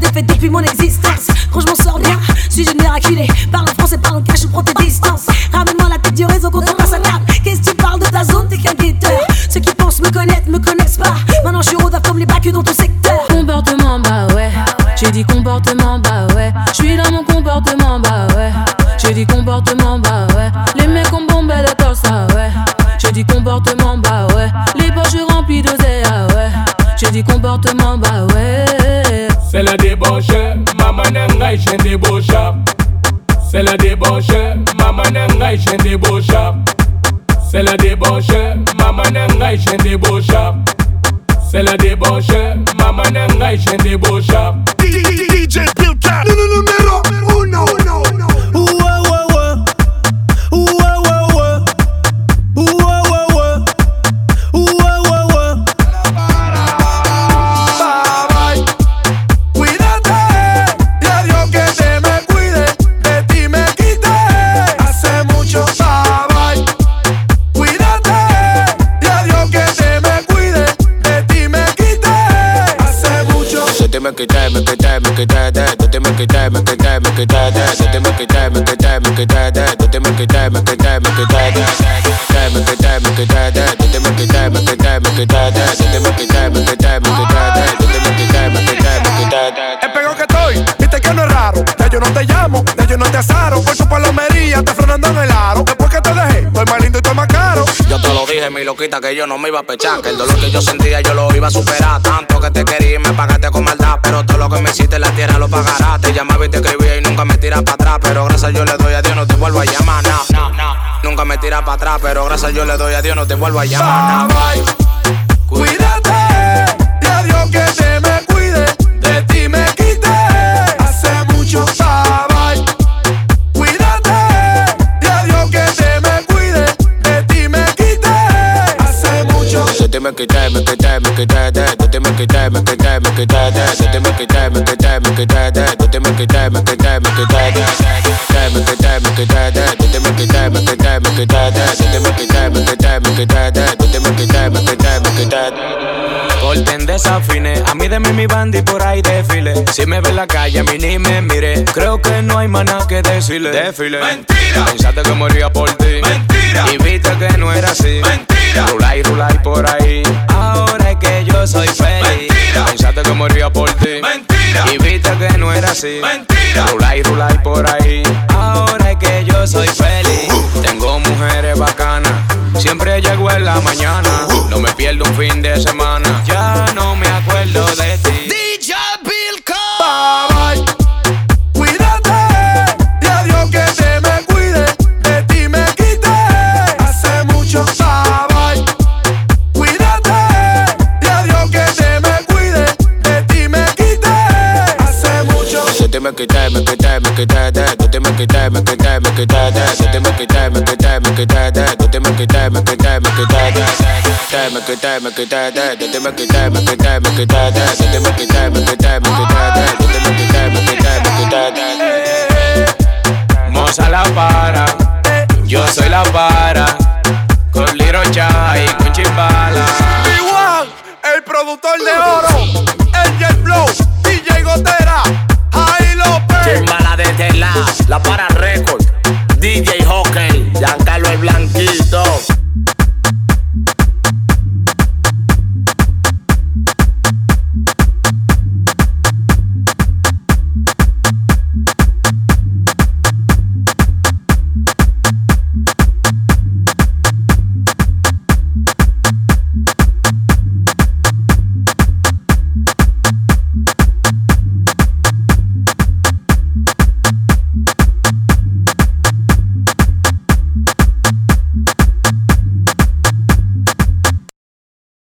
La défaite depuis mon existence. Quand je m'en sors bien, suis je miraculé. Parle français, parle cash, prends tes distances. Ramène-moi la tête du réseau quand on passe à table. Qu'est-ce que tu parles de ta zone, t'es qu'un guetteur. Ceux qui pensent me connaître, me connaissent pas. Maintenant je suis rodave comme les bacs dans ton secteur. Comportement, bah ouais. J'ai dit comportement, bah ouais. Je suis dans mon comportement, bah ouais. J'ai dit comportement, bah ouais. Les mecs ont bombé la torse, ah ouais. J'ai dit comportement, bah ouais. Les poches remplies d'oseille, ah ouais. J'ai dit comportement, bah ouais. C'est la débauche, maman n'engaille, j'ai débauche. C'est la débauche, maman n'engaille, j'ai débauche. C'est la débauche, maman n'engaille, j'ai débauche. C'est la débauche, maman n'engaille, j'ai débauche. DJ Pilka, numéro make it die, die, that they make it die, make it die, make it die, die, that they make it die, make it die, make it die, die, that they make it die, make it die, make it die, die, die, make it die, make it die, die, that they make it die, make it die, make it die, die, that they make it die, make it die, make it die, die, that they Mi loquita, que yo no me iba a pechar. Que el dolor que yo sentía yo lo iba a superar. Tanto que te quería y me pagaste con maldad. Pero todo lo que me hiciste en la tierra lo pagarás. Te llamaba y te escribía y nunca me tiras para atrás. Pero gracias yo le doy a Dios, no te vuelvo a llamar. No. Nunca me tiras para atrás. Pero gracias yo le doy a Dios, no te vuelvo a llamar. Cuídate, Corten a mí de mí mi por ahí desfile. Si me ve en la calle, a mí ni me mire. Creo que no hay nada que decirle. Desfile. Mentira. Pensaste que moría por ti. Mentira. Y viste que no era así. Mentira. Rulay, rulay por ahí. Ahora es que yo soy feliz. Mentira. Pensaste que moría por ti. Mentira. Y viste que no era así. Mentira. Rulay, rulay por ahí. Ahora es que yo soy feliz. Tengo mujeres bacanas. Siempre llego en la mañana. No me pierdo un fin de semana. Ya ti me quité, me quité, me de de ti me quité, me quité, me de de ti me quité, me quité, me de de ti me quité, me quité, me quité, me quité, de Moza la para, yo soy la para, con Liro Chai, con Chimbala. El productor de oro, para reco.